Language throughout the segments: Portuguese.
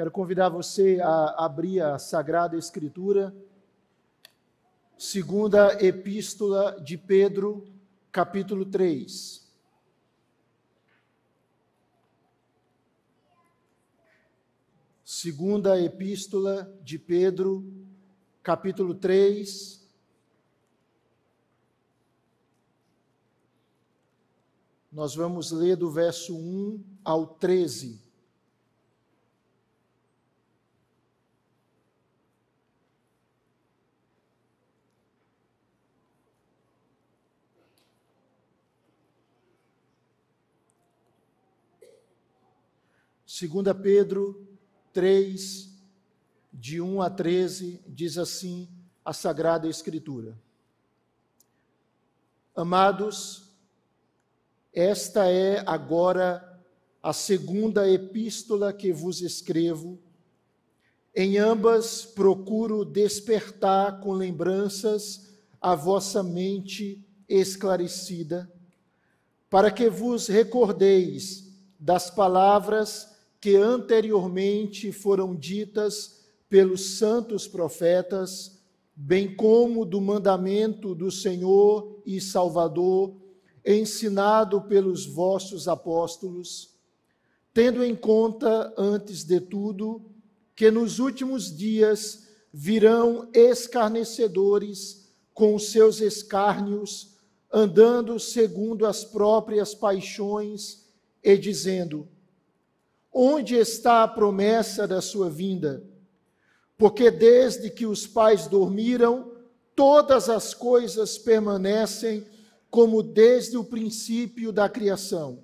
Quero convidar você a abrir a Sagrada Escritura, segunda Epístola de Pedro, capítulo 3. Segunda Epístola de Pedro, capítulo 3. Nós vamos ler do verso 1 ao 13. Segunda Pedro 3, de 1 a 13, diz assim a Sagrada Escritura. Amados, esta é agora a segunda epístola que vos escrevo. Em ambas procuro despertar com lembranças a vossa mente esclarecida, para que vos recordeis das palavras que anteriormente foram ditas pelos santos profetas, bem como do mandamento do Senhor e Salvador, ensinado pelos vossos apóstolos, tendo em conta, antes de tudo, que nos últimos dias virão escarnecedores com seus escárnios, andando segundo as próprias paixões e dizendo: Onde está a promessa da sua vinda? Porque desde que os pais dormiram, todas as coisas permanecem como desde o princípio da criação.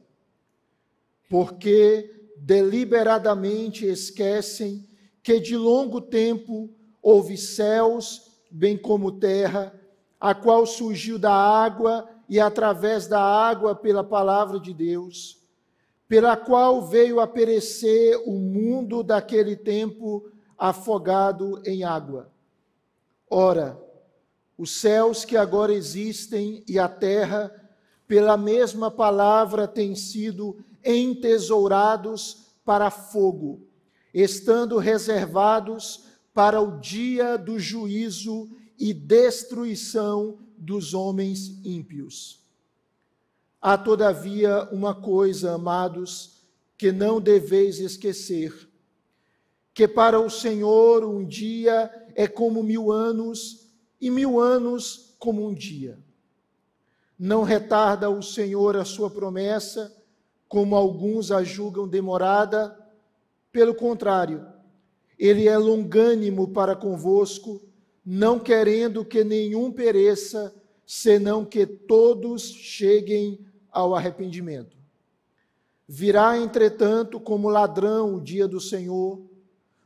Porque deliberadamente esquecem que de longo tempo houve céus, bem como terra, a qual surgiu da água e através da água pela palavra de Deus pela qual veio a perecer o mundo daquele tempo afogado em água. Ora, os céus que agora existem e a terra, pela mesma palavra, têm sido entesourados para fogo, estando reservados para o dia do juízo e destruição dos homens ímpios. Há, todavia, uma coisa, amados, que não deveis esquecer: que para o Senhor um dia é como mil anos, e mil anos como um dia. Não retarda o Senhor a sua promessa, como alguns a julgam demorada, pelo contrário, ele é longânimo para convosco, não querendo que nenhum pereça, senão que todos cheguem ao arrependimento. Virá, entretanto, como ladrão o dia do Senhor,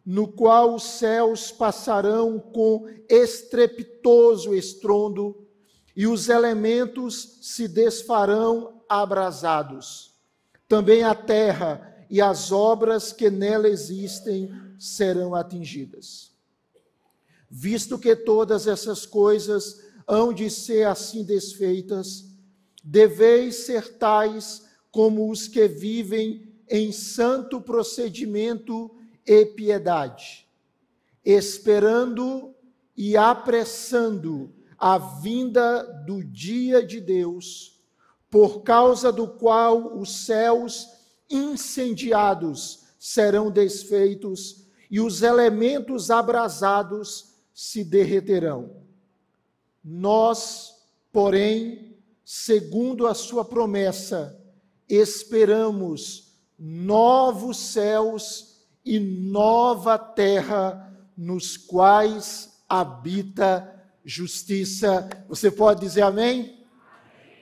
no qual os céus passarão com estrepitoso estrondo e os elementos se desfarão abrasados. Também a terra e as obras que nela existem serão atingidas. Visto que todas essas coisas hão de ser assim desfeitas, deveis ser tais como os que vivem em santo procedimento e piedade, esperando e apressando a vinda do dia de Deus, por causa do qual os céus incendiados serão desfeitos e os elementos abrasados se derreterão. Nós, porém, segundo a sua promessa, esperamos novos céus e nova terra nos quais habita justiça. Você pode dizer amém?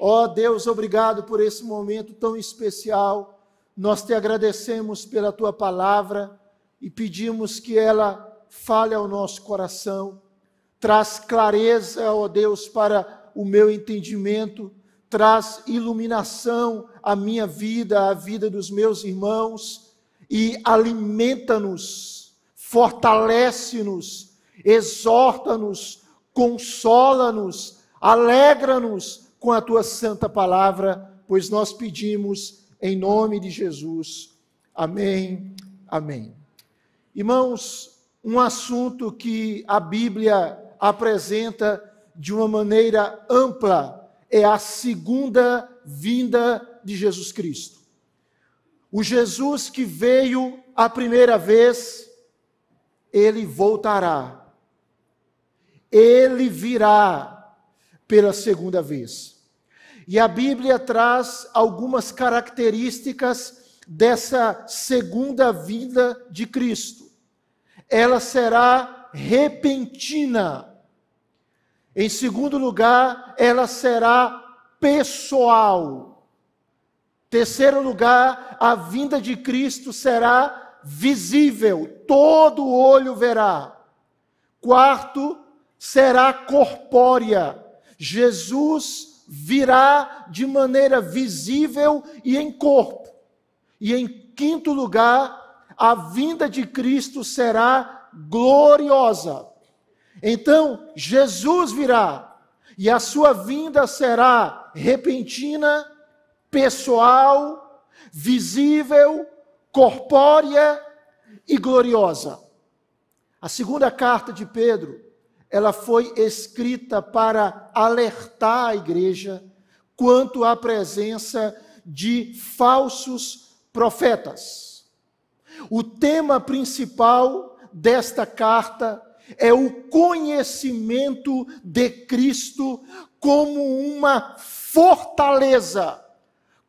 Ó oh, Deus, obrigado por esse momento tão especial. Nós te agradecemos pela tua palavra e pedimos que ela fale ao nosso coração. Traz clareza, ó oh Deus, para o meu entendimento traz iluminação à minha vida, à vida dos meus irmãos e alimenta-nos, fortalece-nos, exorta-nos, consola-nos, alegra-nos com a tua santa palavra, pois nós pedimos em nome de Jesus. Amém. Amém. Irmãos, um assunto que a Bíblia apresenta de uma maneira ampla é a segunda vinda de Jesus Cristo. O Jesus que veio a primeira vez, ele voltará. Ele virá pela segunda vez. E a Bíblia traz algumas características dessa segunda vinda de Cristo. Ela será repentina. Em segundo lugar, ela será pessoal. Terceiro lugar, a vinda de Cristo será visível, todo olho verá. Quarto, será corpórea. Jesus virá de maneira visível e em corpo. E em quinto lugar, a vinda de Cristo será gloriosa. Então, Jesus virá e a sua vinda será repentina, pessoal, visível corpórea e gloriosa. A segunda carta de Pedro, ela foi escrita para alertar a igreja quanto à presença de falsos profetas. O tema principal desta carta é o conhecimento de Cristo como uma fortaleza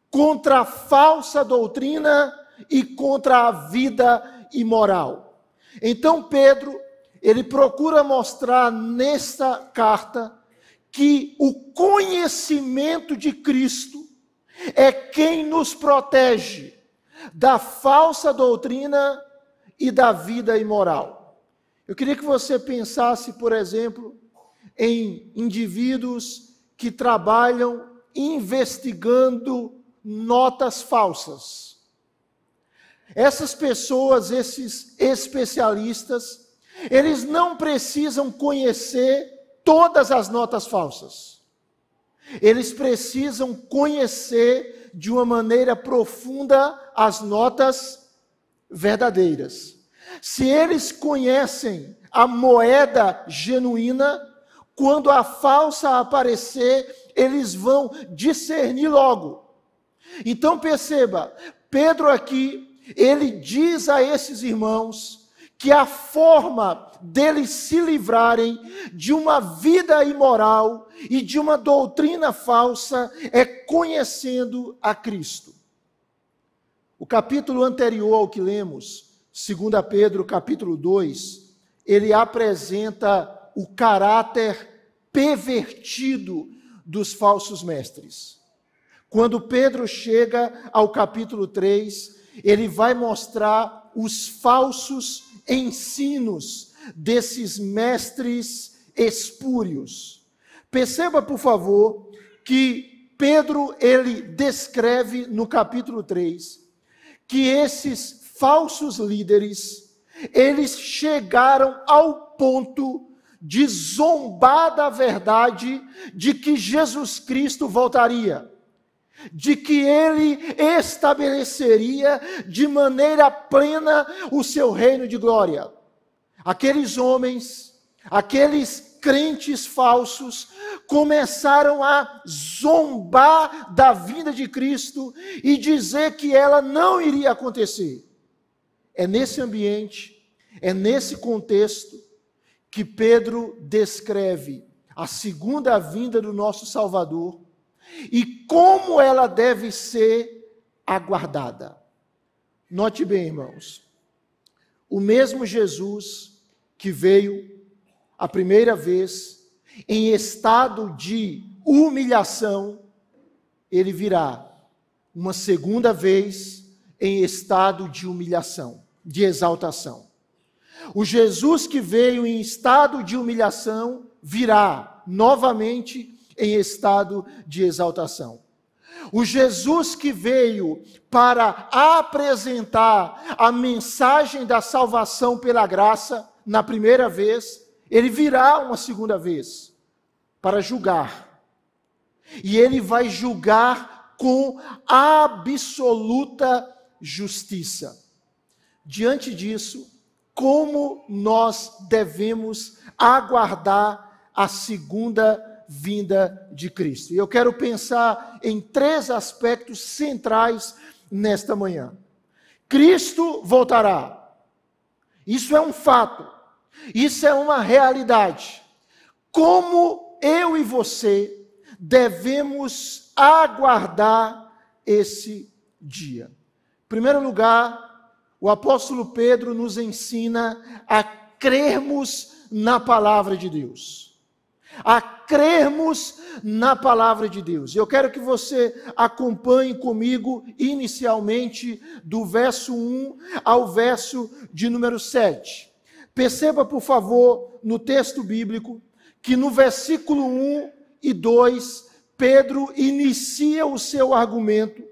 contra a falsa doutrina e contra a vida imoral. Então Pedro, ele procura mostrar nesta carta que o conhecimento de Cristo é quem nos protege da falsa doutrina e da vida imoral. Eu queria que você pensasse, por exemplo, em indivíduos que trabalham investigando notas falsas essas pessoas, esses especialistas, eles não precisam conhecer todas as notas falsas. Eles precisam conhecer de uma maneira profunda as notas verdadeiras. Se eles conhecem a moeda genuína, quando a falsa aparecer, eles vão discernir logo. Então perceba, Pedro aqui ele diz a esses irmãos que a forma deles se livrarem de uma vida imoral e de uma doutrina falsa é conhecendo a Cristo. O capítulo anterior ao que lemos, 2 Pedro, capítulo 2, ele apresenta o caráter pervertido dos falsos mestres. Quando Pedro chega ao capítulo 3, ele vai mostrar os falsos ensinos desses mestres espúrios. Perceba, por favor, que Pedro ele descreve no capítulo 3 que esses falsos líderes, eles chegaram ao ponto de zombar da verdade de que Jesus Cristo voltaria de que ele estabeleceria de maneira plena o seu reino de glória. Aqueles homens, aqueles crentes falsos, começaram a zombar da vinda de Cristo e dizer que ela não iria acontecer. É nesse ambiente, é nesse contexto que Pedro descreve a segunda vinda do nosso Salvador e como ela deve ser aguardada. Note bem, irmãos, o mesmo Jesus que veio a primeira vez em estado de humilhação, ele virá uma segunda vez em estado de humilhação, de exaltação. O Jesus que veio em estado de humilhação virá novamente em estado de exaltação. O Jesus que veio para apresentar a mensagem da salvação pela graça na primeira vez, ele virá uma segunda vez para julgar. E ele vai julgar com absoluta justiça. Diante disso, como nós devemos aguardar a segunda vinda de Cristo. E eu quero pensar em três aspectos centrais nesta manhã. Cristo voltará. Isso é um fato. Isso é uma realidade. Como eu e você devemos aguardar esse dia? Em primeiro lugar, o apóstolo Pedro nos ensina a crermos na palavra de Deus a crermos na palavra de Deus. Eu quero que você acompanhe comigo inicialmente do verso 1 ao verso de número 7. Perceba, por favor, no texto bíblico, que no versículo 1 e 2, Pedro inicia o seu argumento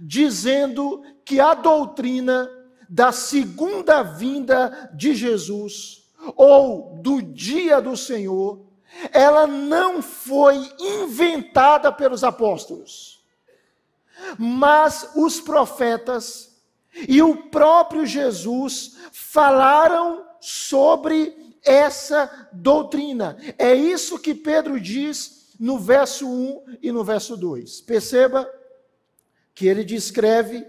dizendo que a doutrina da segunda vinda de Jesus, ou do dia do Senhor, ela não foi inventada pelos apóstolos, mas os profetas e o próprio Jesus falaram sobre essa doutrina. É isso que Pedro diz no verso 1 e no verso 2. Perceba que ele descreve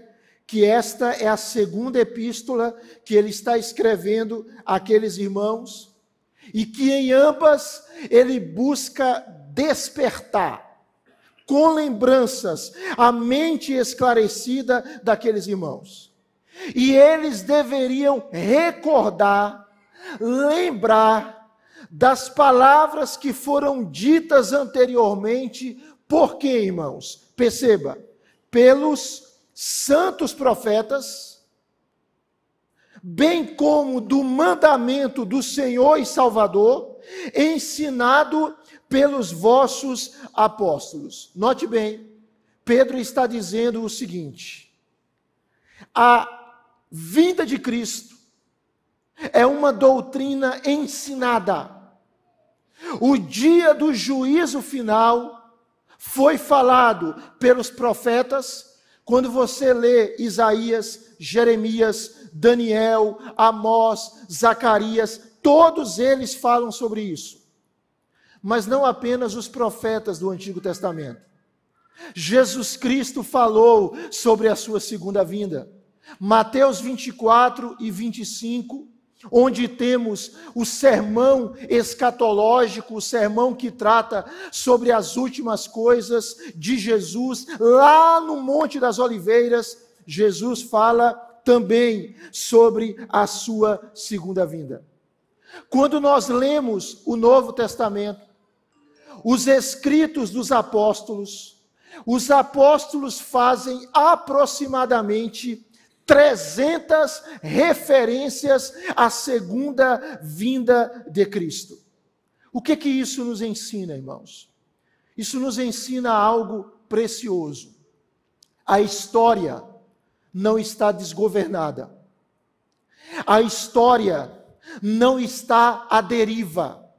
que esta é a segunda epístola que ele está escrevendo àqueles irmãos e que em ambas ele busca despertar com lembranças a mente esclarecida daqueles irmãos. E eles deveriam recordar, lembrar das palavras que foram ditas anteriormente, por quê, irmãos? Perceba, pelos santos profetas bem como do mandamento do Senhor e Salvador, ensinado pelos vossos apóstolos. Note bem, Pedro está dizendo o seguinte: a vinda de Cristo é uma doutrina ensinada. O dia do juízo final foi falado pelos profetas. Quando você lê Isaías, Jeremias, Daniel, Amós, Zacarias, todos eles falam sobre isso. Mas não apenas os profetas do Antigo Testamento. Jesus Cristo falou sobre a sua segunda vinda. Mateus 24 e 25, onde temos o sermão escatológico, o sermão que trata sobre as últimas coisas de Jesus, lá no Monte das Oliveiras, Jesus fala também sobre a sua segunda vinda. Quando nós lemos o Novo Testamento, os escritos dos apóstolos, os apóstolos fazem aproximadamente 300 referências à segunda vinda de Cristo. O que que isso nos ensina, irmãos? Isso nos ensina algo precioso. A história não está desgovernada. A história não está à deriva.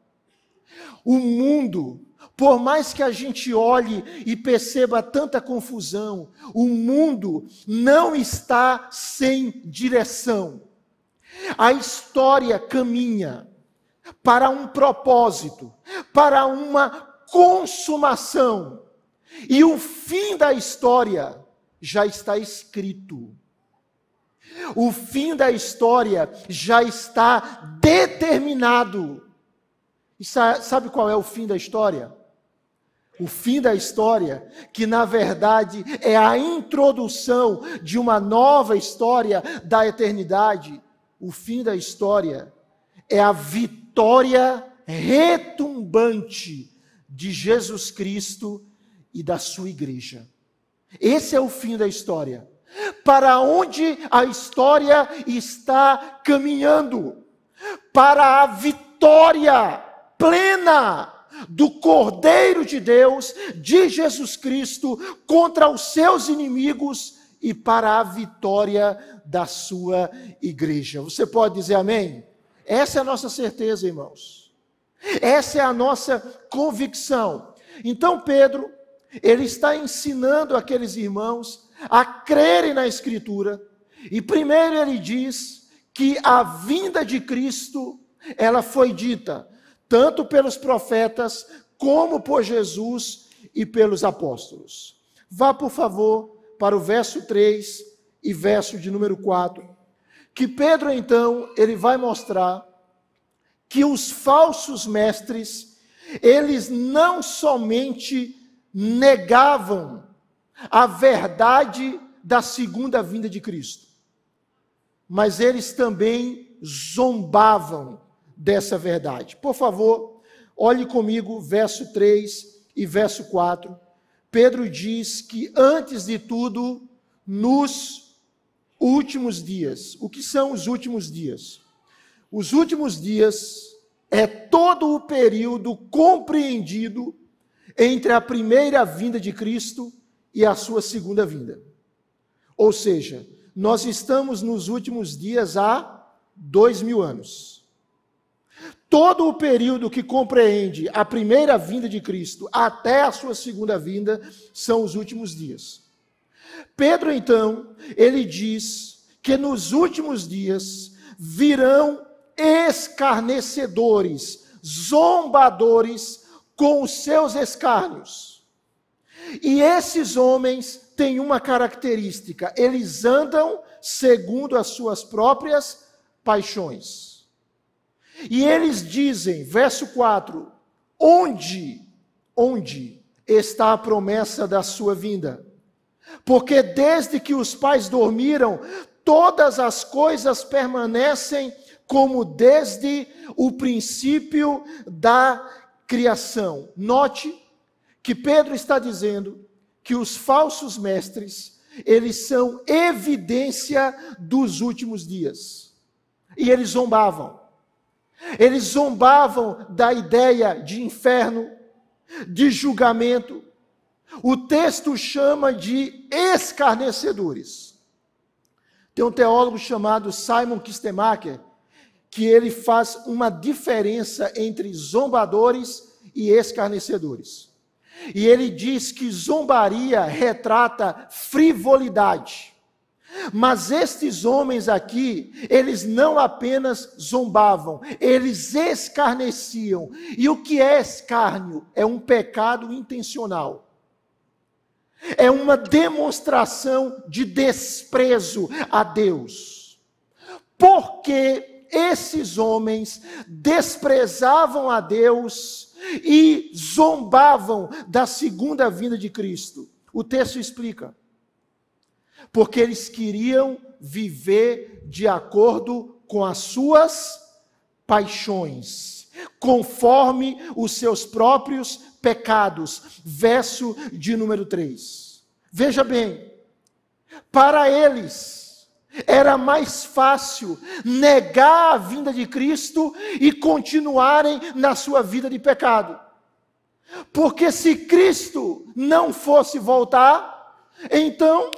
O mundo, por mais que a gente olhe e perceba tanta confusão, o mundo não está sem direção. A história caminha para um propósito, para uma consumação. E o fim da história já está escrito. O fim da história já está determinado. E sabe qual é o fim da história? O fim da história, que na verdade é a introdução de uma nova história da eternidade. O fim da história é a vitória retumbante de Jesus Cristo e da sua igreja. Esse é o fim da história. Para onde a história está caminhando? Para a vitória plena do Cordeiro de Deus, de Jesus Cristo, contra os seus inimigos e para a vitória da sua igreja. Você pode dizer amém? Essa é a nossa certeza, irmãos. Essa é a nossa convicção. Então, Pedro ele está ensinando aqueles irmãos a crerem na Escritura. E primeiro ele diz que a vinda de Cristo, ela foi dita tanto pelos profetas como por Jesus e pelos apóstolos. Vá, por favor, para o verso 3 e verso de número 4, que Pedro então, ele vai mostrar que os falsos mestres, eles não somente negavam a verdade da segunda vinda de Cristo, mas eles também zombavam dessa verdade. Por favor, olhe comigo verso 3 e verso 4. Pedro diz que antes de tudo, nos últimos dias. O que são os últimos dias? Os últimos dias é todo o período compreendido entre a primeira vinda de Cristo e a sua segunda vinda. Ou seja, nós estamos nos últimos dias há dois mil anos. Todo o período que compreende a primeira vinda de Cristo até a sua segunda vinda são os últimos dias. Pedro, então, ele diz que nos últimos dias virão escarnecedores, zombadores com os seus escárnios. E esses homens têm uma característica: eles andam segundo as suas próprias paixões. E eles dizem, verso 4: onde, onde está a promessa da sua vinda? Porque desde que os pais dormiram, todas as coisas permanecem como desde o princípio da criação. Note que Pedro está dizendo que os falsos mestres, eles são evidência dos últimos dias. E eles zombavam. Eles zombavam da ideia de inferno, de julgamento. O texto chama de escarnecedores. Tem um teólogo chamado Simon Kistemacher, que ele faz uma diferença entre zombadores e escarnecedores. E ele diz que zombaria retrata frivolidade. Mas estes homens aqui, eles não apenas zombavam, eles escarneciam. E o que é escárnio? É um pecado intencional. É uma demonstração de desprezo a Deus. Porque esses homens desprezavam a Deus e zombavam da segunda vinda de Cristo. O texto explica. Porque eles queriam viver de acordo com as suas paixões, conforme os seus próprios pecados. Verso de número 3. Veja bem, para eles, era mais fácil negar a vinda de Cristo e continuarem na sua vida de pecado. Porque se Cristo não fosse voltar, então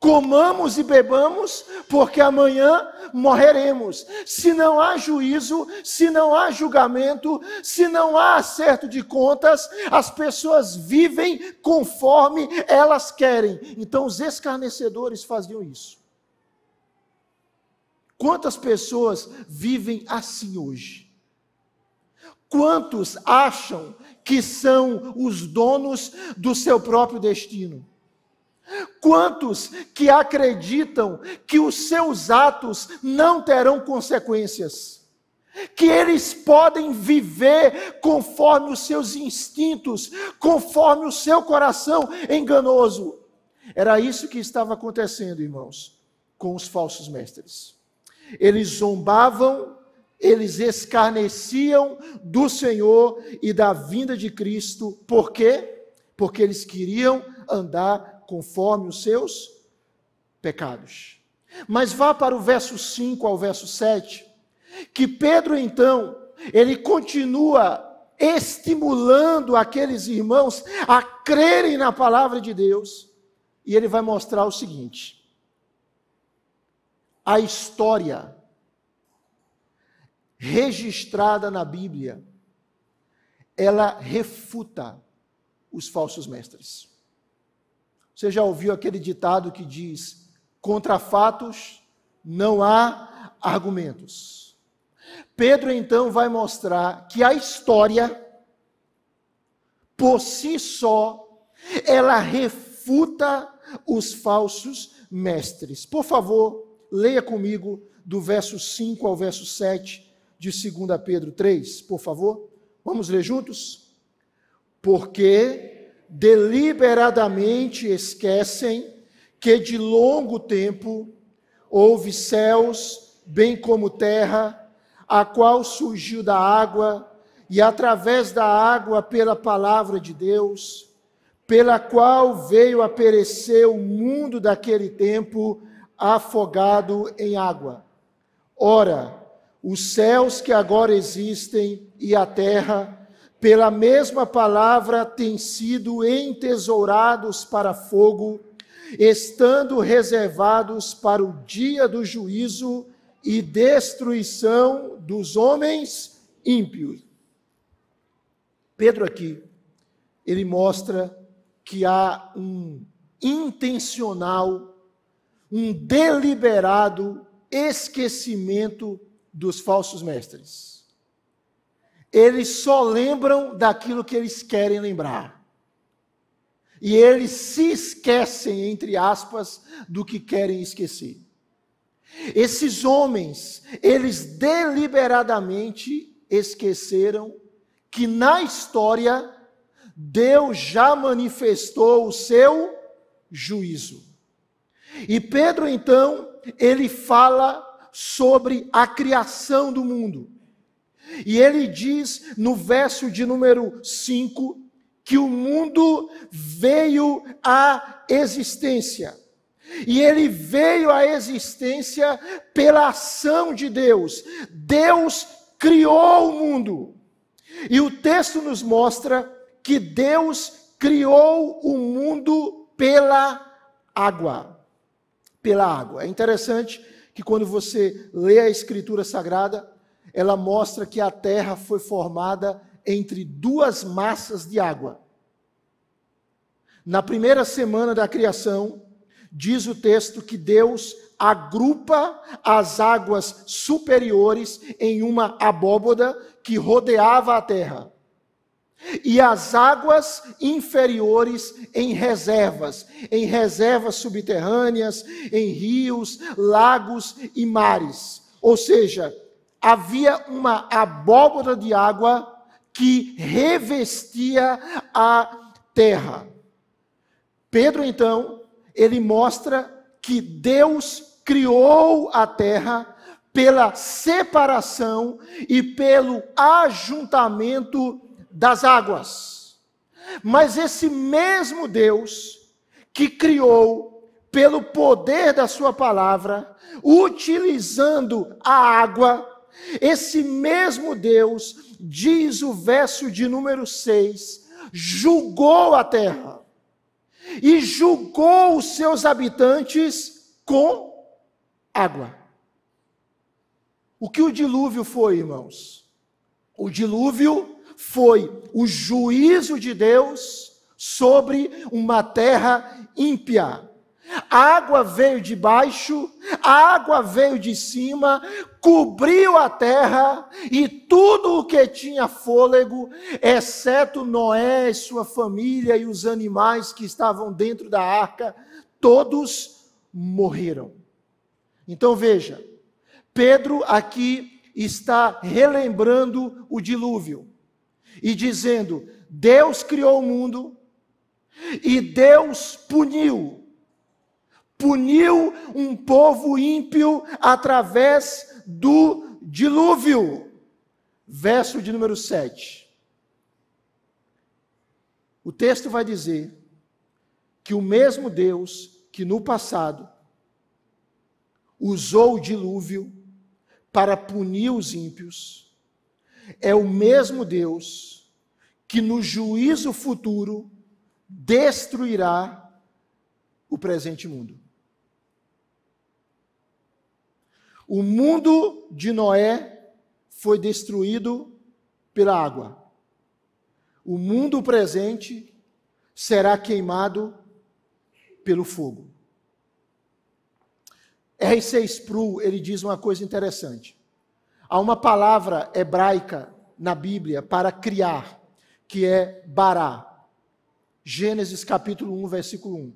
comamos e bebamos, porque amanhã morreremos. Se não há juízo, se não há julgamento, se não há acerto de contas, as pessoas vivem conforme elas querem. Então os escarnecedores faziam isso. Quantas pessoas vivem assim hoje? Quantos acham que são os donos do seu próprio destino? Quantos que acreditam que os seus atos não terão consequências? Que eles podem viver conforme os seus instintos, conforme o seu coração enganoso? Era isso que estava acontecendo, irmãos, com os falsos mestres. Eles zombavam, eles escarneciam do Senhor e da vinda de Cristo. Por quê? Porque eles queriam andar conforme os seus pecados. Mas vá para o verso 5 ao verso 7, que Pedro então, ele continua estimulando aqueles irmãos a crerem na palavra de Deus, e ele vai mostrar o seguinte: a história registrada na Bíblia, ela refuta os falsos mestres. Você já ouviu aquele ditado que diz: contra fatos não há argumentos. Pedro então vai mostrar que a história, por si só, ela refuta os falsos mestres. Por favor, leia comigo do verso 5 ao verso 7 de 2 Pedro 3, por favor. Vamos ler juntos? Porque deliberadamente esquecem que de longo tempo houve céus, bem como terra, a qual surgiu da água, e através da água, pela palavra de Deus, pela qual veio a perecer o mundo daquele tempo, afogado em água. Ora, os céus que agora existem e a terra, pela mesma palavra, têm sido entesourados para fogo, estando reservados para o dia do juízo e destruição dos homens ímpios. Pedro aqui, ele mostra que há um intencional, um deliberado esquecimento dos falsos mestres. Eles só lembram daquilo que eles querem lembrar. E eles se esquecem, entre aspas, do que querem esquecer. Esses homens, eles deliberadamente esqueceram que na história Deus já manifestou o seu juízo. E Pedro então, ele fala sobre a criação do mundo. E ele diz no verso de número 5 que o mundo veio à existência e ele veio à existência pela ação de Deus. Deus criou o mundo. E o texto nos mostra que Deus criou o mundo pela água. Pela água. É interessante que quando você lê a Escritura Sagrada, ela mostra que a terra foi formada entre duas massas de água. Na primeira semana da criação, Diz o texto que Deus agrupa as águas superiores em uma abóboda que rodeava a terra. E as águas inferiores em reservas, em reservas subterrâneas, em rios, lagos e mares. Ou seja, havia uma abóboda de água que revestia a terra. Pedro, então, ele mostra que Deus criou a terra pela separação e pelo ajuntamento das águas. Mas esse mesmo Deus que criou pelo poder da sua palavra, utilizando a água, esse mesmo Deus, diz o verso de número 6, julgou a terra e julgou os seus habitantes com água. O que o dilúvio foi, irmãos? O dilúvio foi o juízo de Deus sobre uma terra ímpia. A água veio de baixo, a água veio de cima, cobriu a terra e tudo o que tinha fôlego, exceto Noé sua família e os animais que estavam dentro da arca, todos morreram. Então veja, Pedro aqui está relembrando o dilúvio e dizendo: Deus criou o mundo e Deus puniu puniu um povo ímpio através do dilúvio. Verso de número 7. O texto vai dizer que o mesmo Deus que no passado usou o dilúvio para punir os ímpios, é o mesmo Deus que no juízo futuro destruirá o presente mundo. O mundo de Noé foi destruído pela água. O mundo presente será queimado pelo fogo. R.C. Sproul, ele diz uma coisa interessante. Há uma palavra hebraica na Bíblia para criar, que é bará. Gênesis capítulo 1, versículo 1.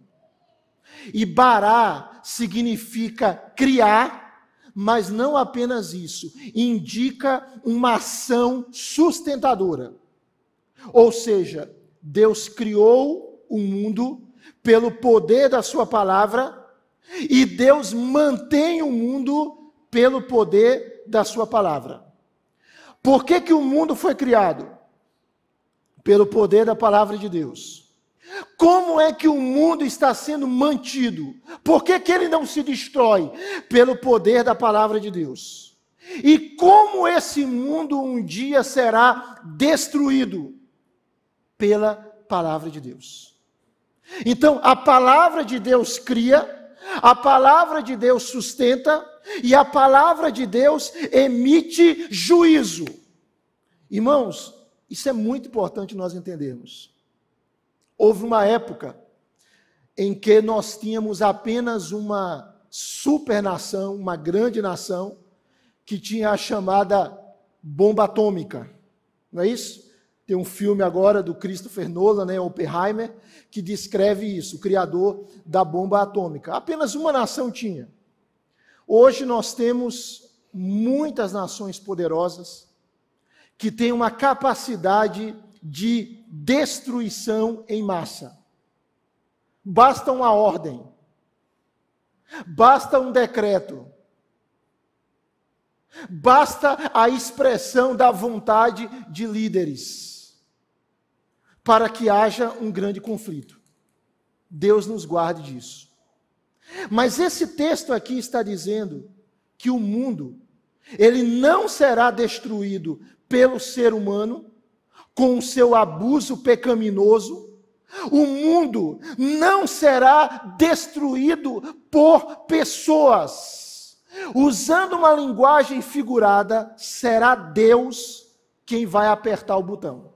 E bará significa criar, mas não apenas isso, indica uma ação sustentadora. Ou seja, Deus criou o mundo pelo poder da sua palavra e Deus mantém o mundo pelo poder da sua palavra. Por que, que o mundo foi criado? Pelo poder da palavra de Deus. Como é que o mundo está sendo mantido? Por que, que ele não se destrói? Pelo poder da palavra de Deus. E como esse mundo um dia será destruído? Pela palavra de Deus. Então, a palavra de Deus cria, a palavra de Deus sustenta e a palavra de Deus emite juízo. Irmãos, isso é muito importante nós entendermos. Houve uma época em que nós tínhamos apenas uma super nação, uma grande nação, que tinha a chamada bomba atômica. Não é isso? Tem um filme agora do Christopher Nolan, né, Oppenheimer, que descreve isso, o criador da bomba atômica. Apenas uma nação tinha. Hoje nós temos muitas nações poderosas que têm uma capacidade de destruição em massa. Basta uma ordem, basta um decreto, basta a expressão da vontade de líderes para que haja um grande conflito. Deus nos guarde disso. Mas esse texto aqui está dizendo que o mundo ele não será destruído pelo ser humano com o seu abuso pecaminoso. O mundo não será destruído por pessoas. Usando uma linguagem figurada, será Deus quem vai apertar o botão.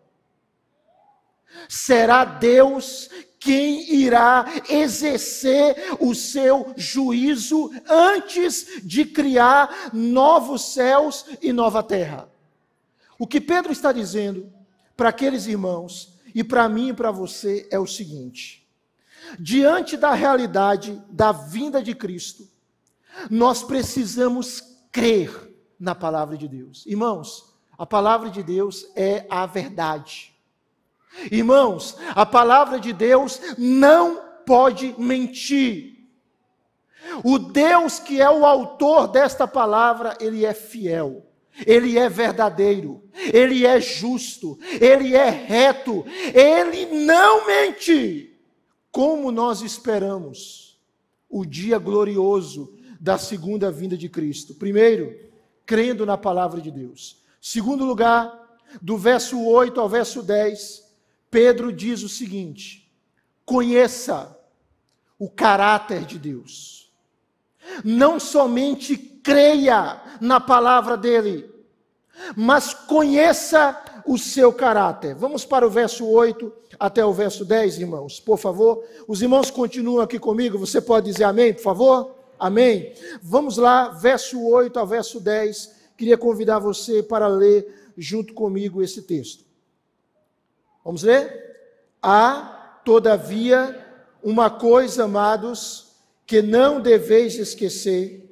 Será Deus quem irá exercer o seu juízo antes de criar novos céus e nova terra. O que Pedro está dizendo para aqueles irmãos e para mim e para você é o seguinte: diante da realidade da vinda de Cristo, nós precisamos crer na palavra de Deus. Irmãos, a palavra de Deus é a verdade. Irmãos, a palavra de Deus não pode mentir. O Deus que é o autor desta palavra, ele é fiel. Ele é verdadeiro, ele é justo, ele é reto, ele não mente. Como nós esperamos o dia glorioso da segunda vinda de Cristo? Primeiro, crendo na palavra de Deus. Segundo lugar, do verso 8 ao verso 10, Pedro diz o seguinte: conheça o caráter de Deus. Não somente creia na palavra dele, mas conheça o seu caráter. Vamos para o verso 8 até o verso 10, irmãos, por favor. Os irmãos continuam aqui comigo, você pode dizer amém, por favor? Amém. Vamos lá, verso 8 ao verso 10. Queria convidar você para ler junto comigo esse texto. Vamos ler? Há, todavia, uma coisa, amados, que não deveis esquecer: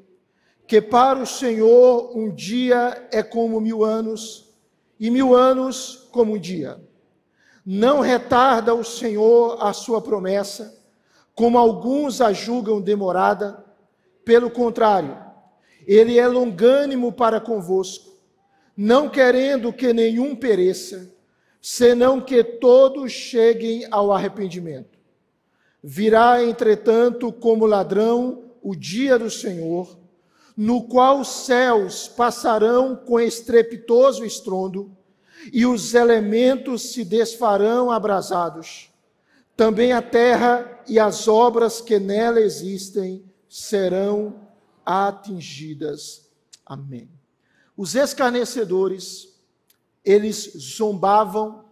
que para o Senhor um dia é como mil anos, e mil anos como um dia. Não retarda o Senhor a sua promessa, como alguns a julgam demorada, pelo contrário, ele é longânimo para convosco, não querendo que nenhum pereça, senão que todos cheguem ao arrependimento. Virá, entretanto, como ladrão o dia do Senhor, no qual os céus passarão com estrepitoso estrondo, e os elementos se desfarão abrasados. Também a terra e as obras que nela existem serão atingidas. Amém. Os escarnecedores eles zombavam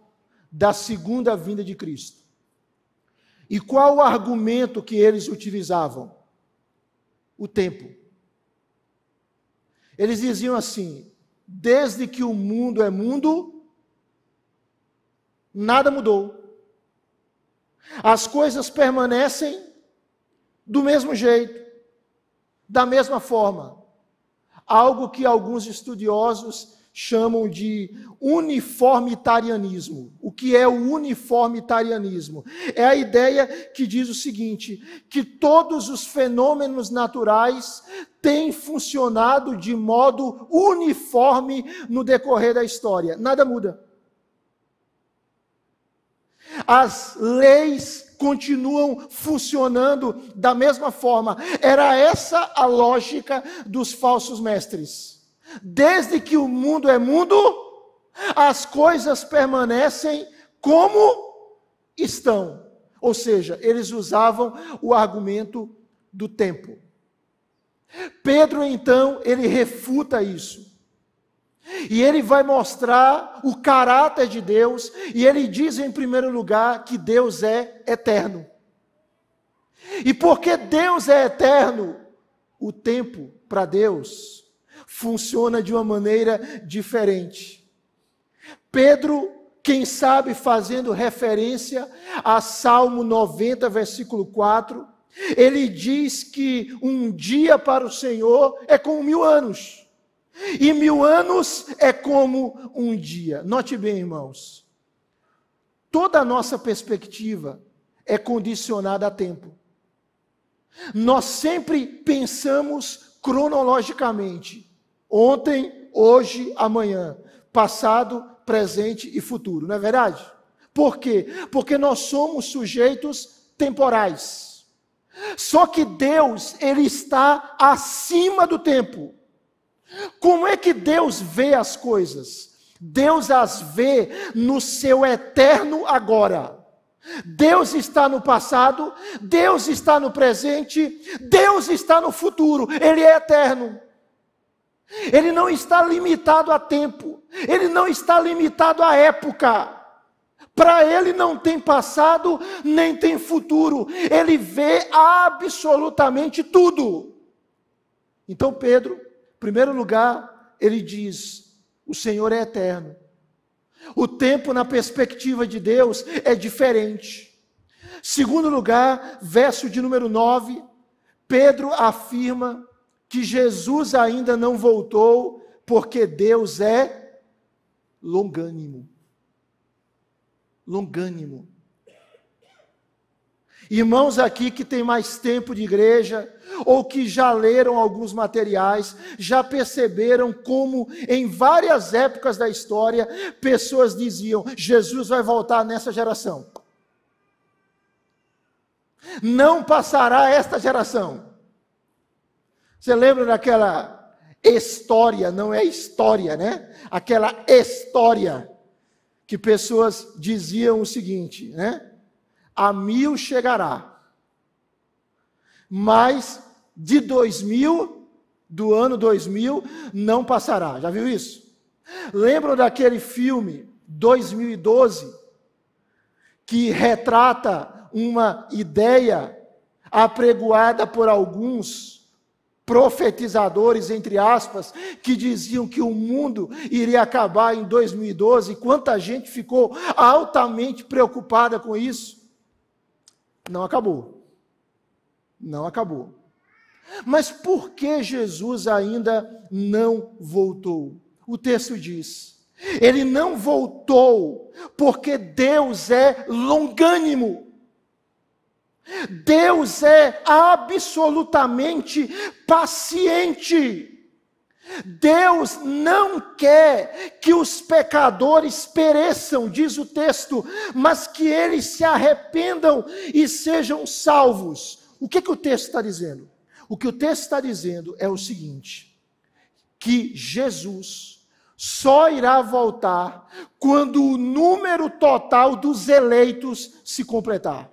da segunda vinda de Cristo. E qual o argumento que eles utilizavam? O tempo. Eles diziam assim: desde que o mundo é mundo, nada mudou. As coisas permanecem do mesmo jeito, da mesma forma. Algo que alguns estudiosos chamam de uniformitarianismo. O que é o uniformitarianismo? É a ideia que diz o seguinte: que todos os fenômenos naturais têm funcionado de modo uniforme no decorrer da história. Nada muda. As leis continuam funcionando da mesma forma. Era essa a lógica dos falsos mestres. Desde que o mundo é mundo, as coisas permanecem como estão. Ou seja, eles usavam o argumento do tempo. Pedro, então, ele refuta isso. E ele vai mostrar o caráter de Deus, e ele diz em primeiro lugar que Deus é eterno. E porque Deus é eterno, o tempo para Deus funciona de uma maneira diferente. Pedro, quem sabe fazendo referência a Salmo 90, versículo 4, ele diz que um dia para o Senhor é como mil anos e mil anos é como um dia. Note bem, irmãos. Toda a nossa perspectiva é condicionada a tempo. Nós sempre pensamos cronologicamente. Ontem, hoje, amanhã. Passado, presente e futuro. Não é verdade? Por quê? Porque nós somos sujeitos temporais. Só que Deus, Ele está acima do tempo. Como é que Deus vê as coisas? Deus as vê no seu eterno agora. Deus está no passado, Deus está no presente, Deus está no futuro, Ele é eterno. Ele não está limitado a tempo, Ele não está limitado a época. Para Ele não tem passado, nem tem futuro, Ele vê absolutamente tudo. Então, Pedro, primeiro lugar, ele diz: o Senhor é eterno. O tempo, na perspectiva de Deus, é diferente. Segundo lugar, verso de número 9, Pedro afirma que Jesus ainda não voltou, porque Deus é longânimo. Longânimo. Irmãos aqui que têm mais tempo de igreja, ou que já leram alguns materiais, já perceberam como em várias épocas da história pessoas diziam: Jesus vai voltar nessa geração. Não passará esta geração. Você lembra daquela história, não é história, né? Aquela história que pessoas diziam o seguinte, né? a mil chegará. Mas de dois mil, do ano 2000, não passará. Já viu isso? Lembram daquele filme 2012 que retrata uma ideia apregoada por alguns profetizadores, entre aspas, que diziam que o mundo iria acabar em 2012. Quanta gente ficou altamente preocupada com isso. Não acabou. Não acabou. Mas por que Jesus ainda não voltou? O texto diz: Ele não voltou porque Deus é longânimo. Deus é absolutamente paciente. Deus não quer que os pecadores pereçam, diz o texto, mas que eles se arrependam e sejam salvos. O que, que o texto está dizendo? O que o texto está dizendo é o seguinte: que Jesus só irá voltar quando o número total dos eleitos se completar.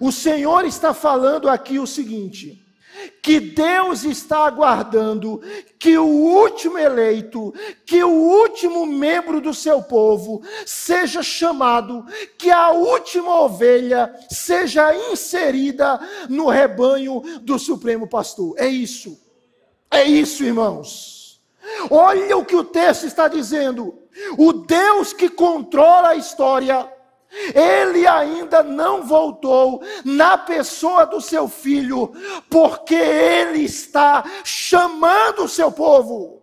O Senhor está falando aqui o seguinte: que Deus está aguardando que o último eleito, que o último membro do seu povo seja chamado, que a última ovelha seja inserida no rebanho do Supremo Pastor. É isso. É isso, irmãos. Olha o que o texto está dizendo. O Deus que controla a história, ele ainda não voltou na pessoa do seu filho, porque ele está chamando o seu povo.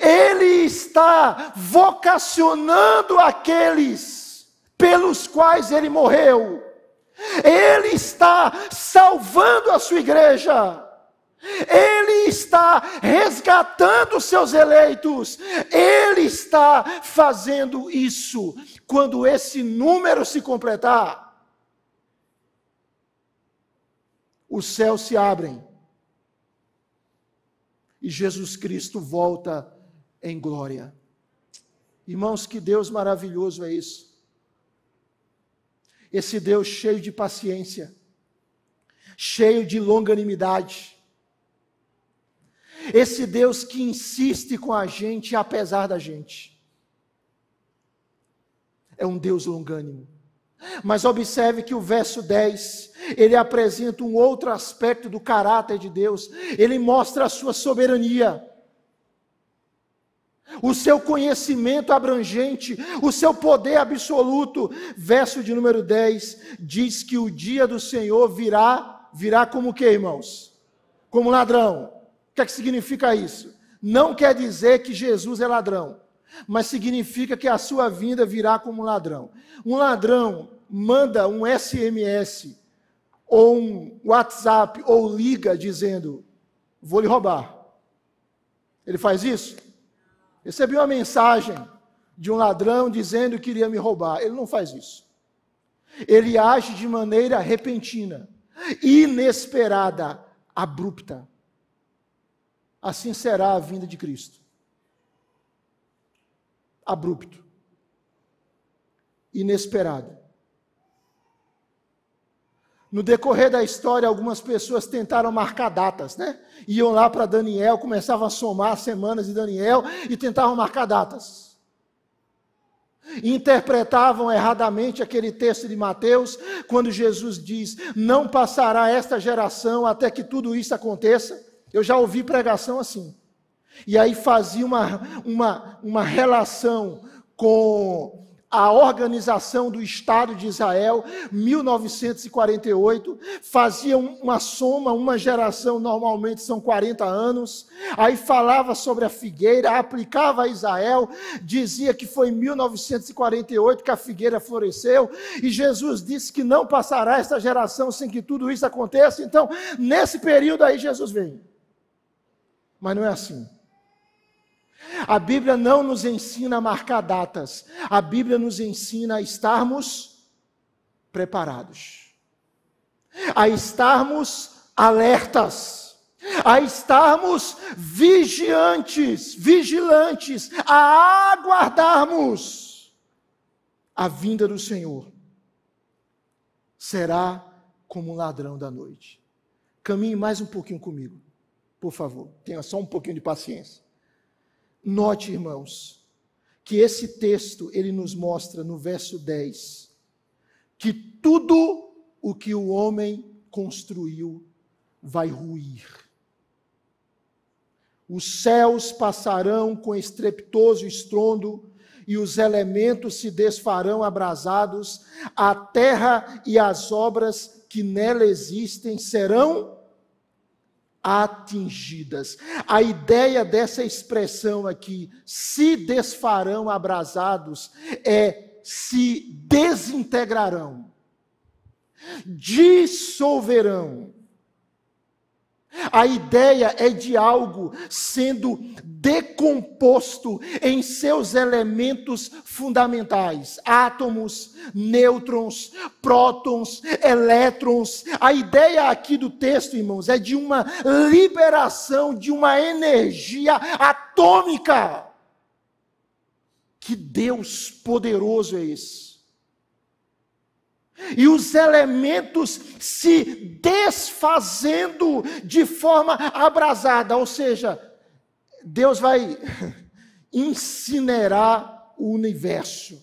Ele está vocacionando aqueles pelos quais ele morreu. Ele está salvando a sua igreja. Ele está resgatando seus eleitos. Ele está fazendo isso. Quando esse número se completar, os céus se abrem e Jesus Cristo volta em glória. Irmãos, que Deus maravilhoso é isso. Esse Deus cheio de paciência, cheio de longanimidade. Esse Deus que insiste com a gente apesar da gente. É um Deus longânimo. Mas observe que o verso 10, ele apresenta um outro aspecto do caráter de Deus. Ele mostra a sua soberania o seu conhecimento abrangente, o seu poder absoluto. Verso de número 10 diz que o dia do Senhor virá, virá como que, irmãos? Como ladrão. Que é que significa isso? Não quer dizer que Jesus é ladrão, mas significa que a sua vinda virá como ladrão. Um ladrão manda um SMS ou um WhatsApp ou liga dizendo: "Vou lhe roubar". Ele faz isso? Recebi uma mensagem de um ladrão dizendo que iria me roubar. Ele não faz isso. Ele age de maneira repentina, inesperada, abrupta. Assim será a vinda de Cristo. Abrupto, inesperado. No decorrer da história, algumas pessoas tentaram marcar datas, né? Iam lá para Daniel, começavam a somar as semanas de Daniel e tentavam marcar datas. Interpretavam erradamente aquele texto de Mateus, quando Jesus diz: Não passará esta geração até que tudo isso aconteça. Eu já ouvi pregação assim. E aí fazia uma, uma, uma relação com a organização do Estado de Israel, 1948, fazia uma soma, uma geração, normalmente são 40 anos, aí falava sobre a figueira, aplicava a Israel, dizia que foi em 1948 que a figueira floresceu, e Jesus disse que não passará esta geração sem que tudo isso aconteça, então, nesse período aí Jesus vem. Mas não é assim. A Bíblia não nos ensina a marcar datas, a Bíblia nos ensina a estarmos preparados, a estarmos alertas, a estarmos vigiantes, vigilantes, a aguardarmos a vinda do Senhor. Será como um ladrão da noite. Caminhe mais um pouquinho comigo, por favor. Tenha só um pouquinho de paciência. Note, irmãos, que esse texto ele nos mostra no verso 10 que tudo o que o homem construiu vai ruir. Os céus passarão com estrepitoso estrondo e os elementos se desfarão abrasados, a terra e as obras que nela existem serão atingidas. A ideia dessa expressão aqui, se desfarão abrasados, é se desintegrarão, dissolverão. A ideia é de algo sendo decomposto em seus elementos fundamentais: átomos, nêutrons, prótons, elétrons. A ideia aqui do texto, irmãos, é de uma liberação de uma energia atômica. Que Deus poderoso é esse? e os elementos se desfazendo de forma abrasada, ou seja, Deus vai incinerar o universo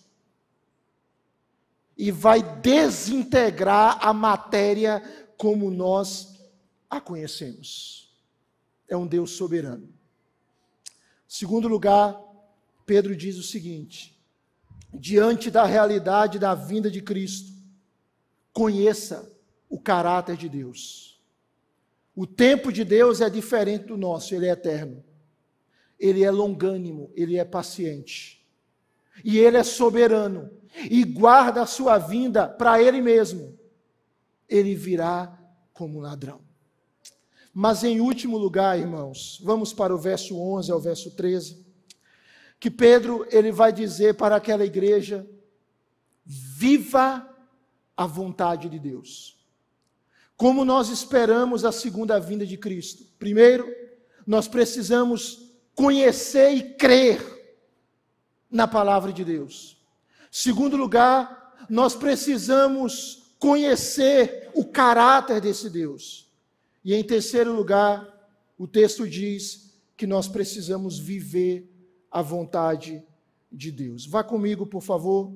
e vai desintegrar a matéria como nós a conhecemos. é um Deus soberano. Segundo lugar, Pedro diz o seguinte: diante da realidade da vinda de Cristo, conheça o caráter de Deus. O tempo de Deus é diferente do nosso, ele é eterno. Ele é longânimo, ele é paciente. E ele é soberano e guarda a sua vinda para ele mesmo. Ele virá como ladrão. Mas em último lugar, irmãos, vamos para o verso 11 ao verso 13, que Pedro ele vai dizer para aquela igreja: viva a vontade de Deus. Como nós esperamos a segunda vinda de Cristo? Primeiro, nós precisamos conhecer e crer na palavra de Deus. Segundo lugar, nós precisamos conhecer o caráter desse Deus. E em terceiro lugar, o texto diz que nós precisamos viver a vontade de Deus. Vá comigo, por favor,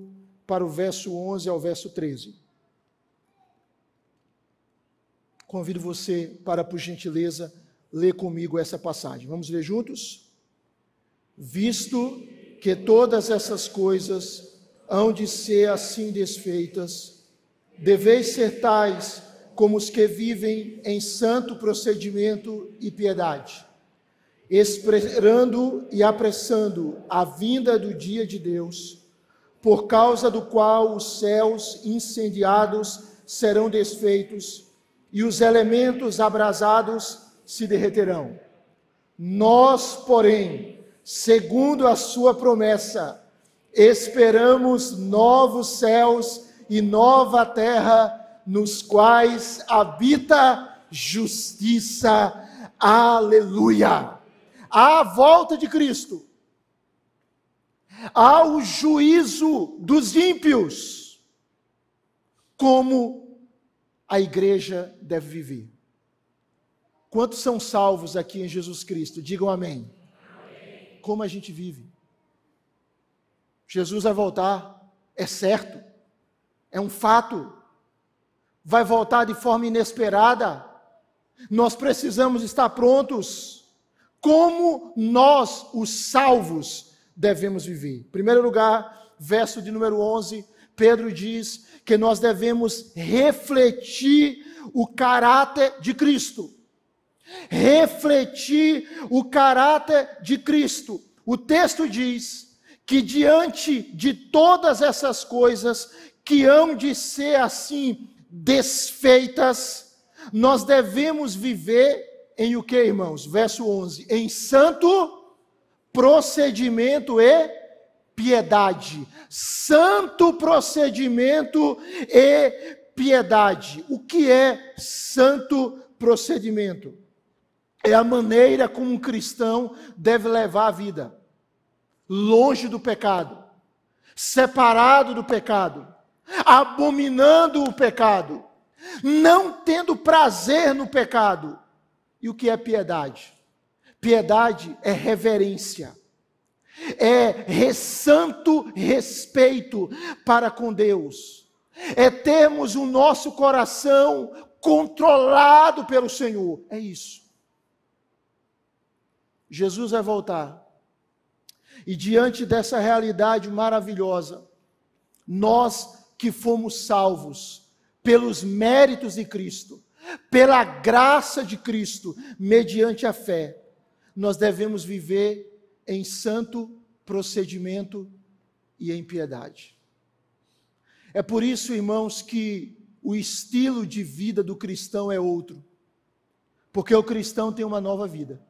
para o verso 11 ao verso 13. Convido você para, por gentileza, ler comigo essa passagem. Vamos ler juntos? Visto que todas essas coisas hão de ser assim desfeitas, deveis ser tais como os que vivem em santo procedimento e piedade, esperando e apressando a vinda do dia de Deus, por causa do qual os céus incendiados serão desfeitos e os elementos abrasados se derreterão. Nós, porém, segundo a sua promessa, esperamos novos céus e nova terra nos quais habita justiça. Aleluia! À volta de Cristo, ao juízo dos ímpios, como a igreja deve viver. Quantos são salvos aqui em Jesus Cristo? Digam amém. Como a gente vive? Jesus vai voltar, é certo, é um fato vai voltar de forma inesperada. Nós precisamos estar prontos. Como nós, os salvos, devemos viver? Em primeiro lugar, verso de número 11, Pedro diz que nós devemos refletir o caráter de Cristo. Refletir o caráter de Cristo. O texto diz que diante de todas essas coisas que hão de ser assim desfeitas, nós devemos viver em o que, irmãos? Verso 11: em santo procedimento e piedade. Santo procedimento e piedade. O que é santo procedimento? É a maneira como um cristão deve levar a vida, longe do pecado, separado do pecado abominando o pecado, não tendo prazer no pecado. E o que é piedade? Piedade é reverência, é santo respeito para com Deus, é termos o nosso coração controlado pelo Senhor. É isso. Jesus vai voltar. E diante dessa realidade maravilhosa, nós que fomos salvos pelos méritos de Cristo, pela graça de Cristo, mediante a fé, nós devemos viver em santo procedimento e em piedade. É por isso, irmãos, que o estilo de vida do cristão é outro, porque o cristão tem uma nova vida.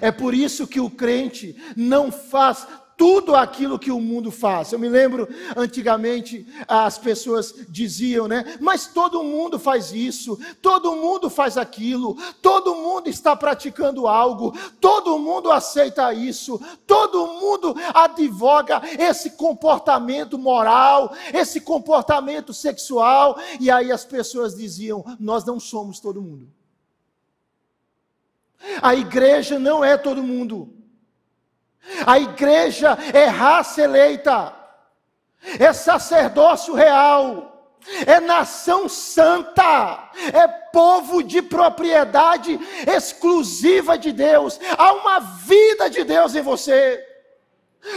É por isso que o crente não faz tudo aquilo que o mundo faz. Eu me lembro, antigamente, as pessoas diziam, né? Mas todo mundo faz isso, todo mundo faz aquilo, todo mundo está praticando algo, todo mundo aceita isso, todo mundo advoga esse comportamento moral, esse comportamento sexual, e aí as pessoas diziam: Nós não somos todo mundo. A igreja não é todo mundo. A igreja é raça eleita, é sacerdócio real, é nação santa, é povo de propriedade exclusiva de Deus, há uma vida de Deus em você,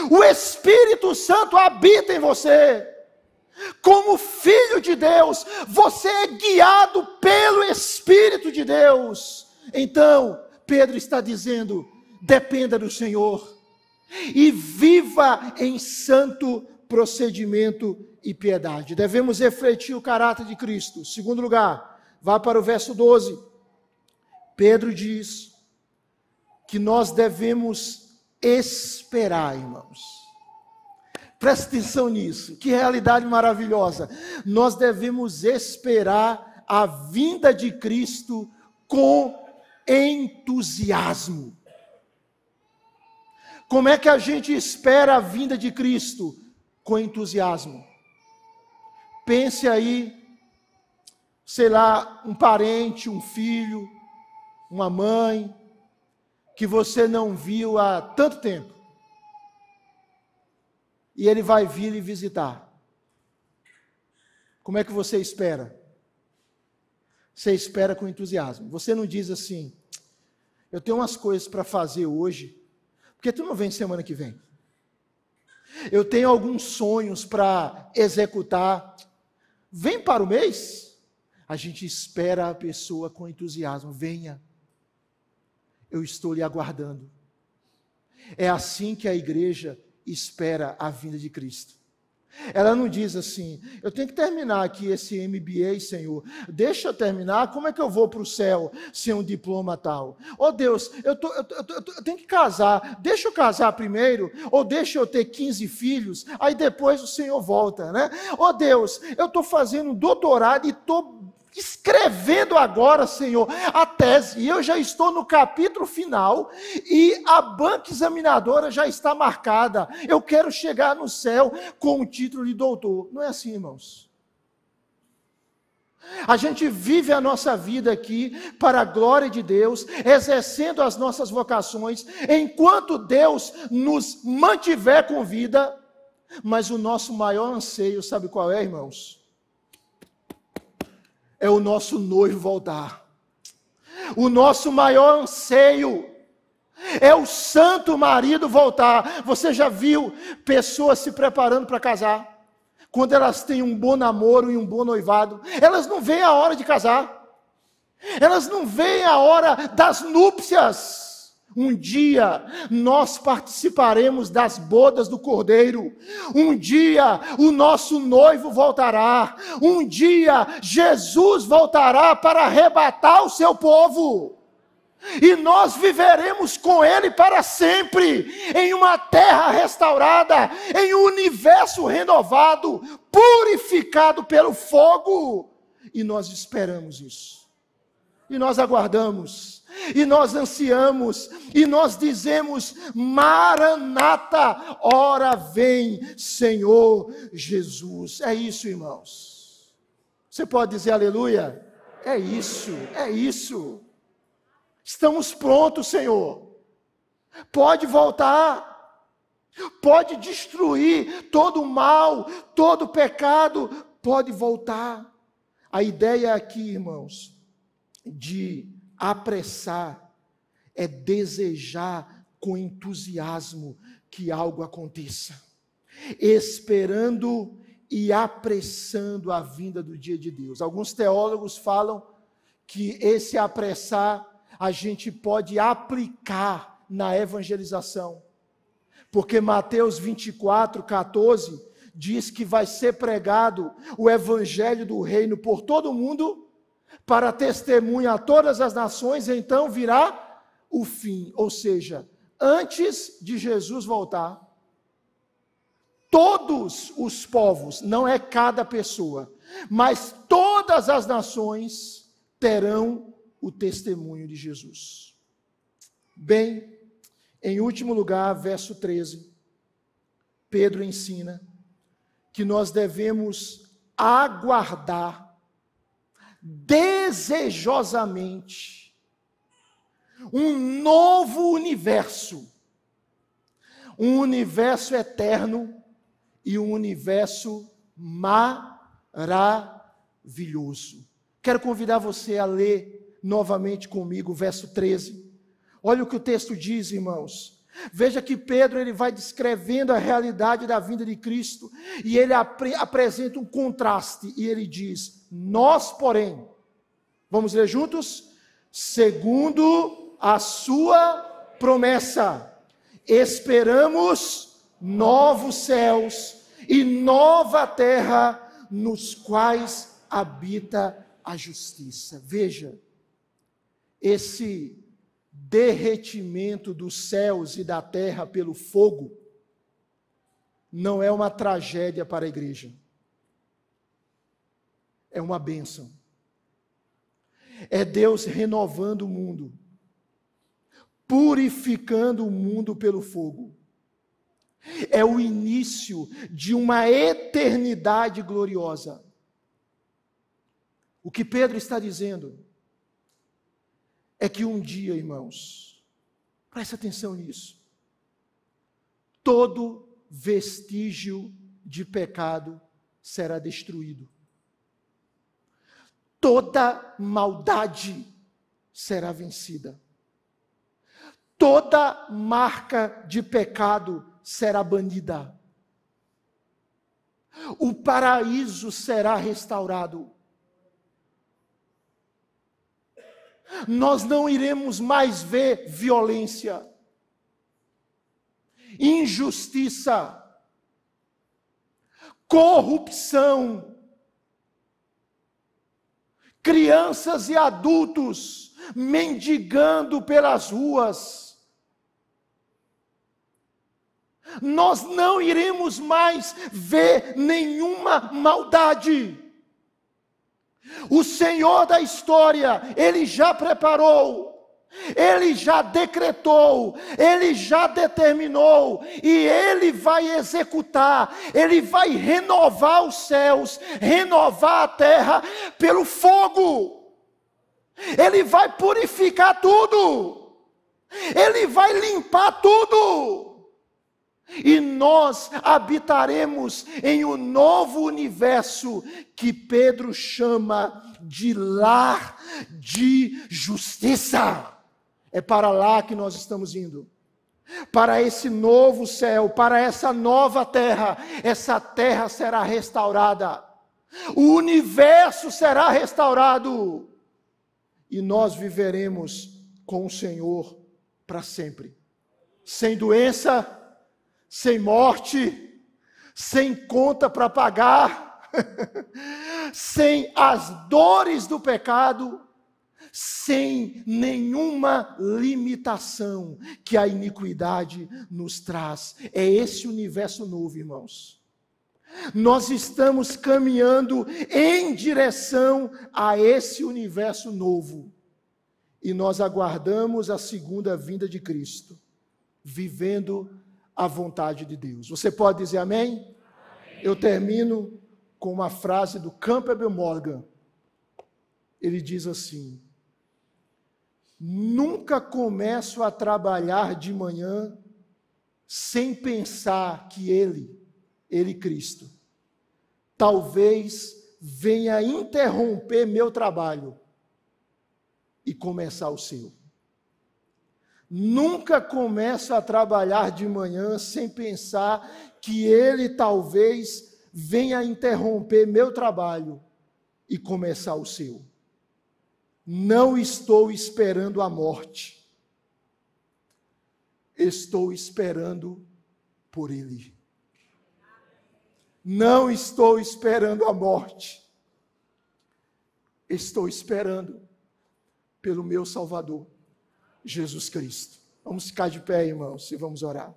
o Espírito Santo habita em você. Como filho de Deus, você é guiado pelo Espírito de Deus. Então, Pedro está dizendo: dependa do Senhor e viva em santo procedimento e piedade. Devemos refletir o caráter de Cristo. Segundo lugar, vá para o verso 12. Pedro diz que nós devemos esperar, irmãos. Presta atenção nisso, que realidade maravilhosa. Nós devemos esperar a vinda de Cristo com entusiasmo. Como é que a gente espera a vinda de Cristo? Com entusiasmo. Pense aí, sei lá, um parente, um filho, uma mãe, que você não viu há tanto tempo e ele vai vir lhe visitar. Como é que você espera? Você espera com entusiasmo. Você não diz assim: eu tenho umas coisas para fazer hoje, porque tu não vem semana que vem. Eu tenho alguns sonhos para executar. Vem para o mês. A gente espera a pessoa com entusiasmo. Venha. Eu estou lhe aguardando. É assim que a igreja espera a vinda de Cristo. Ela não diz assim, eu tenho que terminar aqui esse MBA, Senhor. Deixa eu terminar, como é que eu vou para o céu sem um diploma tal? Oh Deus, eu, tô, eu, tô, eu, tô, eu, tenho que casar, deixa eu casar primeiro, ou deixa eu ter 15 filhos, aí depois o Senhor volta, né? Oh Deus, eu estou fazendo doutorado e estou escrevendo agora, Senhor, a tese, e eu já estou no capítulo final, e a banca examinadora já está marcada. Eu quero chegar no céu com o título de doutor. Não é assim, irmãos. A gente vive a nossa vida aqui para a glória de Deus, exercendo as nossas vocações, enquanto Deus nos mantiver com vida, mas o nosso maior anseio, sabe qual é, irmãos? É o nosso noivo voltar. O nosso maior anseio é o santo marido voltar. Você já viu pessoas se preparando para casar? Quando elas têm um bom namoro e um bom noivado, elas não veem a hora de casar. Elas não veem a hora das núpcias. Um dia nós participaremos das bodas do Cordeiro. Um dia o nosso noivo voltará. Um dia Jesus voltará para arrebatar o seu povo. E nós viveremos com Ele para sempre, em uma terra restaurada, em um universo renovado, purificado pelo fogo. E nós esperamos isso. E nós aguardamos e nós ansiamos, e nós dizemos: Maranata, ora vem, Senhor Jesus. É isso, irmãos. Você pode dizer aleluia? É isso, é isso. Estamos prontos, Senhor. Pode voltar. Pode destruir todo o mal, todo o pecado, pode voltar. A ideia aqui, irmãos, de Apressar é desejar com entusiasmo que algo aconteça, esperando e apressando a vinda do dia de Deus. Alguns teólogos falam que esse apressar a gente pode aplicar na evangelização. Porque Mateus 24, 14 diz que vai ser pregado o evangelho do reino por todo o mundo para testemunha a todas as nações, então virá o fim. Ou seja, antes de Jesus voltar, todos os povos, não é cada pessoa, mas todas as nações terão o testemunho de Jesus. Bem, em último lugar, verso 13, Pedro ensina que nós devemos aguardar desejosamente um novo universo, um universo eterno e um universo maravilhoso. Quero convidar você a ler novamente comigo o verso 13. Olha o que o texto diz, irmãos. Veja que Pedro ele vai descrevendo a realidade da vinda de Cristo e ele ap apresenta um contraste e ele diz: Nós, porém, vamos ler juntos? Segundo a sua promessa, esperamos novos céus e nova terra nos quais habita a justiça. Veja, esse derretimento dos céus e da terra pelo fogo não é uma tragédia para a igreja. É uma bênção. É Deus renovando o mundo, purificando o mundo pelo fogo. É o início de uma eternidade gloriosa. O que Pedro está dizendo é que um dia, irmãos, preste atenção nisso, todo vestígio de pecado será destruído. Toda maldade será vencida. Toda marca de pecado será banida. O paraíso será restaurado. Nós não iremos mais ver violência, injustiça, corrupção, crianças e adultos mendigando pelas ruas. Nós não iremos mais ver nenhuma maldade. O Senhor da história, Ele já preparou, Ele já decretou, Ele já determinou, e Ele vai executar, Ele vai renovar os céus, renovar a terra pelo fogo, Ele vai purificar tudo, Ele vai limpar tudo e nós habitaremos em um novo universo que Pedro chama de lar de justiça. É para lá que nós estamos indo. Para esse novo céu, para essa nova terra, essa terra será restaurada, o universo será restaurado, e nós viveremos com o Senhor para sempre, sem doença, sem morte, sem conta para pagar, sem as dores do pecado, sem nenhuma limitação que a iniquidade nos traz. É esse universo novo, irmãos. Nós estamos caminhando em direção a esse universo novo. E nós aguardamos a segunda vinda de Cristo, vivendo a vontade de Deus. Você pode dizer amém? amém. Eu termino com uma frase do Campbell Morgan. Ele diz assim: Nunca começo a trabalhar de manhã sem pensar que Ele, Ele Cristo, talvez venha interromper meu trabalho e começar o seu. Nunca começo a trabalhar de manhã sem pensar que ele talvez venha interromper meu trabalho e começar o seu. Não estou esperando a morte. Estou esperando por ele. Não estou esperando a morte. Estou esperando pelo meu Salvador. Jesus Cristo. Vamos ficar de pé, irmãos, e vamos orar.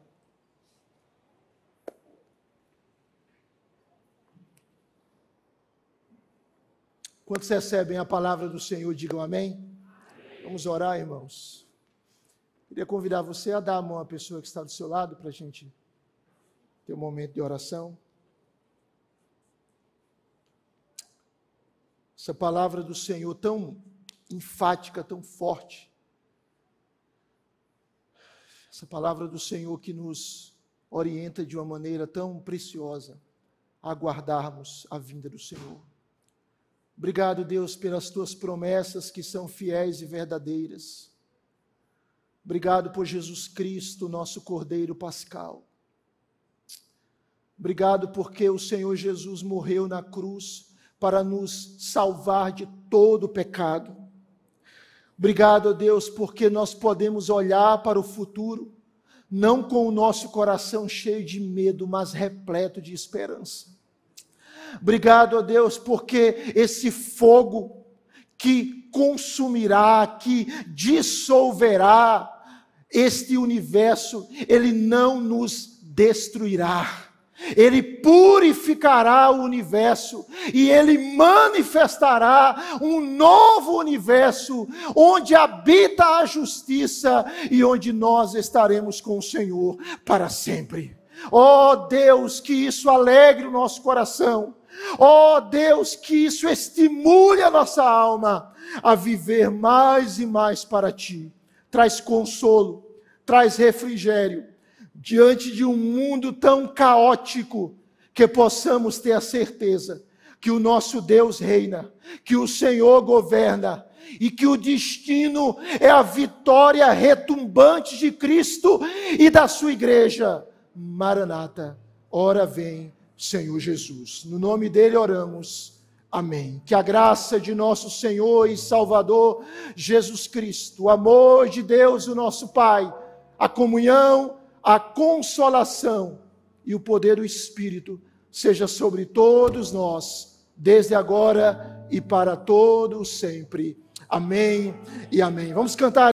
Quantos recebem a palavra do Senhor, digam amém. amém. Vamos orar, irmãos. Queria convidar você a dar a mão à pessoa que está do seu lado para a gente ter um momento de oração. Essa palavra do Senhor tão enfática, tão forte, essa palavra do Senhor que nos orienta de uma maneira tão preciosa aguardarmos a vinda do Senhor. Obrigado, Deus, pelas tuas promessas que são fiéis e verdadeiras. Obrigado por Jesus Cristo, nosso Cordeiro Pascal. Obrigado porque o Senhor Jesus morreu na cruz para nos salvar de todo pecado. Obrigado, Deus, porque nós podemos olhar para o futuro não com o nosso coração cheio de medo, mas repleto de esperança. Obrigado, Deus, porque esse fogo que consumirá, que dissolverá este universo, ele não nos destruirá ele purificará o universo e ele manifestará um novo universo onde habita a justiça e onde nós estaremos com o Senhor para sempre. Oh Deus, que isso alegre o nosso coração. Oh Deus, que isso estimule a nossa alma a viver mais e mais para ti. Traz consolo, traz refrigério diante de um mundo tão caótico, que possamos ter a certeza que o nosso Deus reina, que o Senhor governa e que o destino é a vitória retumbante de Cristo e da sua igreja. Maranata, ora vem, Senhor Jesus. No nome dele oramos. Amém. Que a graça de nosso Senhor e Salvador Jesus Cristo, o amor de Deus, o nosso Pai, a comunhão, a consolação e o poder do Espírito seja sobre todos nós, desde agora e para todo sempre. Amém e amém. Vamos cantar.